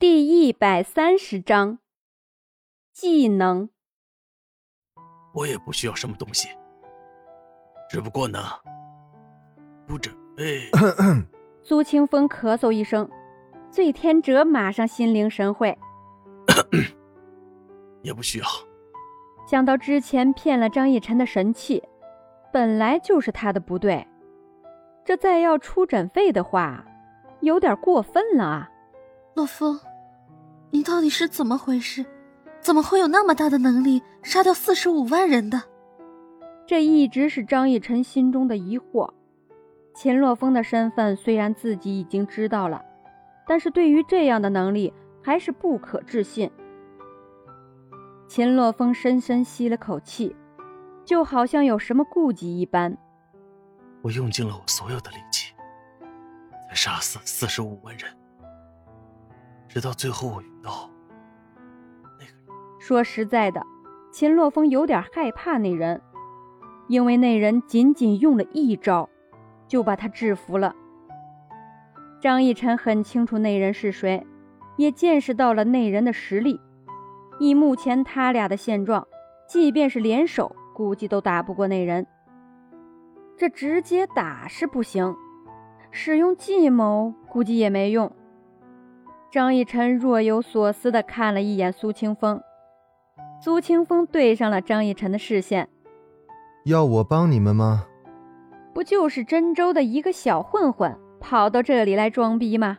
第一百三十章技能。我也不需要什么东西，只不过呢，不准备。苏清风咳嗽一声，醉天哲马上心领神会，也不需要。想到之前骗了张逸晨的神器，本来就是他的不对，这再要出诊费的话，有点过分了啊！洛风，你到底是怎么回事？怎么会有那么大的能力杀掉四十五万人的？这一直是张逸晨心中的疑惑。秦洛风的身份虽然自己已经知道了，但是对于这样的能力还是不可置信。秦洛风深深吸了口气，就好像有什么顾忌一般。我用尽了我所有的力气，才杀死四十五万人，直到最后我遇到那个人。说实在的，秦洛风有点害怕那人，因为那人仅仅用了一招。就把他制服了。张逸晨很清楚那人是谁，也见识到了那人的实力。以目前他俩的现状，即便是联手，估计都打不过那人。这直接打是不行，使用计谋估计也没用。张逸晨若有所思地看了一眼苏清风，苏清风对上了张逸晨的视线：“要我帮你们吗？”不就是真州的一个小混混跑到这里来装逼吗？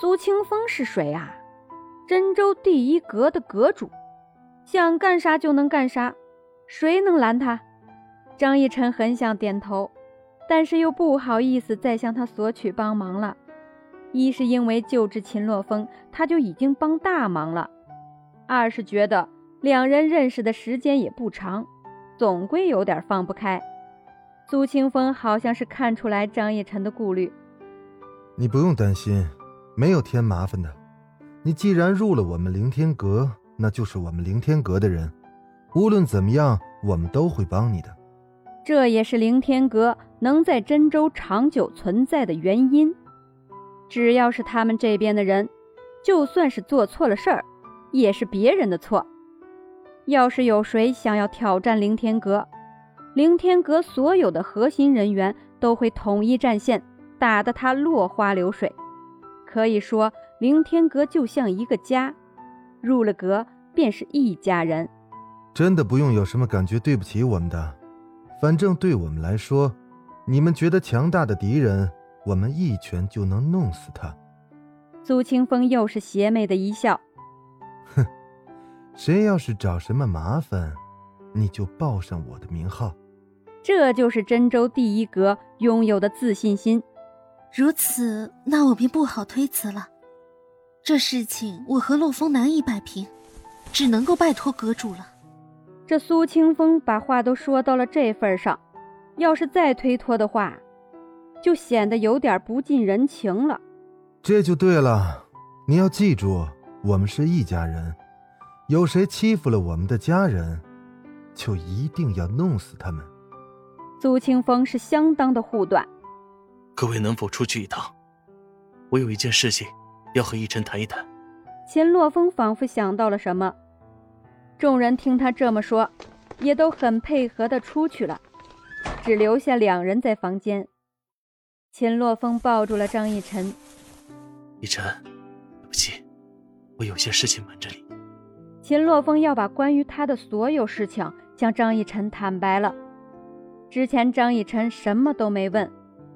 苏清风是谁啊？真州第一阁的阁主，想干啥就能干啥，谁能拦他？张逸晨很想点头，但是又不好意思再向他索取帮忙了。一是因为救治秦洛风，他就已经帮大忙了；二是觉得两人认识的时间也不长，总归有点放不开。苏清风好像是看出来张逸晨的顾虑，你不用担心，没有添麻烦的。你既然入了我们凌天阁，那就是我们凌天阁的人，无论怎么样，我们都会帮你的。这也是凌天阁能在真州长久存在的原因。只要是他们这边的人，就算是做错了事儿，也是别人的错。要是有谁想要挑战凌天阁，凌天阁所有的核心人员都会统一战线，打得他落花流水。可以说，凌天阁就像一个家，入了阁便是一家人。真的不用有什么感觉对不起我们的，反正对我们来说，你们觉得强大的敌人，我们一拳就能弄死他。苏清风又是邪魅的一笑，哼，谁要是找什么麻烦，你就报上我的名号。这就是真州第一阁拥有的自信心。如此，那我便不好推辞了。这事情我和陆风难以摆平，只能够拜托阁主了。这苏清风把话都说到了这份上，要是再推脱的话，就显得有点不近人情了。这就对了，你要记住，我们是一家人，有谁欺负了我们的家人，就一定要弄死他们。苏清风是相当的护短，各位能否出去一趟？我有一件事情要和逸晨谈一谈。秦洛风仿佛想到了什么，众人听他这么说，也都很配合的出去了，只留下两人在房间。秦洛风抱住了张逸晨，逸晨，对不起，我有些事情瞒着你。秦洛风要把关于他的所有事情向张逸晨坦白了。之前张逸晨什么都没问，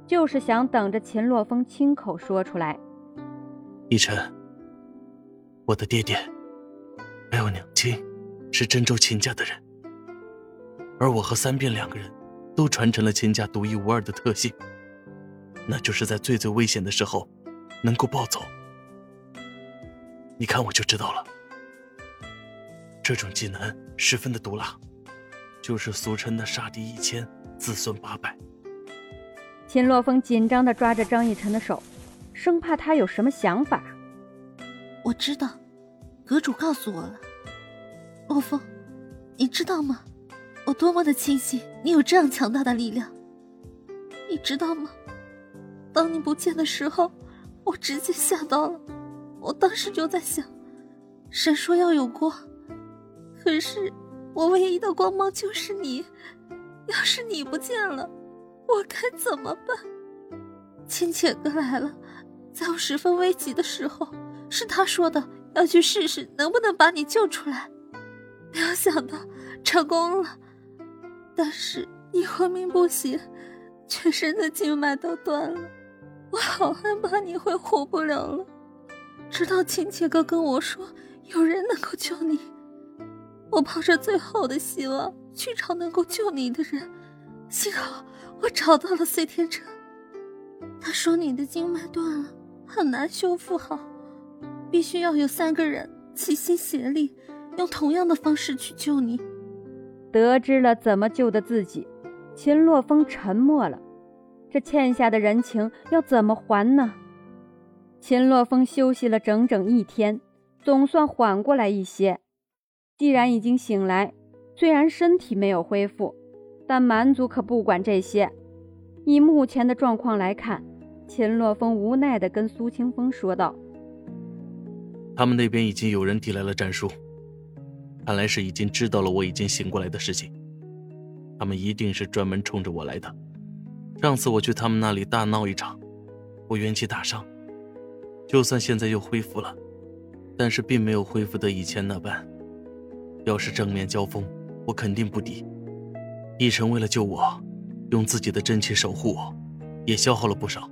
就是想等着秦洛风亲口说出来。逸晨，我的爹爹还有娘亲是真州秦家的人，而我和三变两个人都传承了秦家独一无二的特性，那就是在最最危险的时候能够暴走。你看我就知道了，这种技能十分的毒辣，就是俗称的杀敌一千。自损八百。秦洛风紧张的抓着张逸晨的手，生怕他有什么想法。我知道，阁主告诉我了。洛风，你知道吗？我多么的庆幸你有这样强大的力量。你知道吗？当你不见的时候，我直接吓到了。我当时就在想，神说要有光，可是我唯一的光芒就是你。要是你不见了，我该怎么办？亲切哥来了，在我十分危急的时候，是他说的要去试试能不能把你救出来，没有想到成功了，但是你昏迷不醒，全身的经脉都断了，我好害怕你会活不了了。直到亲切哥跟我说有人能够救你，我抱着最后的希望去找能够救你的人，幸好我找到了碎天成。他说你的经脉断了，很难修复好，必须要有三个人齐心协力，用同样的方式去救你。得知了怎么救的自己，秦洛风沉默了。这欠下的人情要怎么还呢？秦洛风休息了整整一天，总算缓过来一些。既然已经醒来，虽然身体没有恢复，但蛮族可不管这些。以目前的状况来看，秦洛风无奈地跟苏清风说道：“他们那边已经有人递来了战书，看来是已经知道了我已经醒过来的事情。他们一定是专门冲着我来的。上次我去他们那里大闹一场，我元气大伤。”就算现在又恢复了，但是并没有恢复的以前那般。要是正面交锋，我肯定不敌。奕晨为了救我，用自己的真气守护我，也消耗了不少，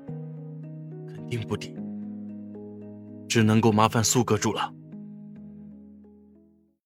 肯定不敌。只能够麻烦苏阁主了。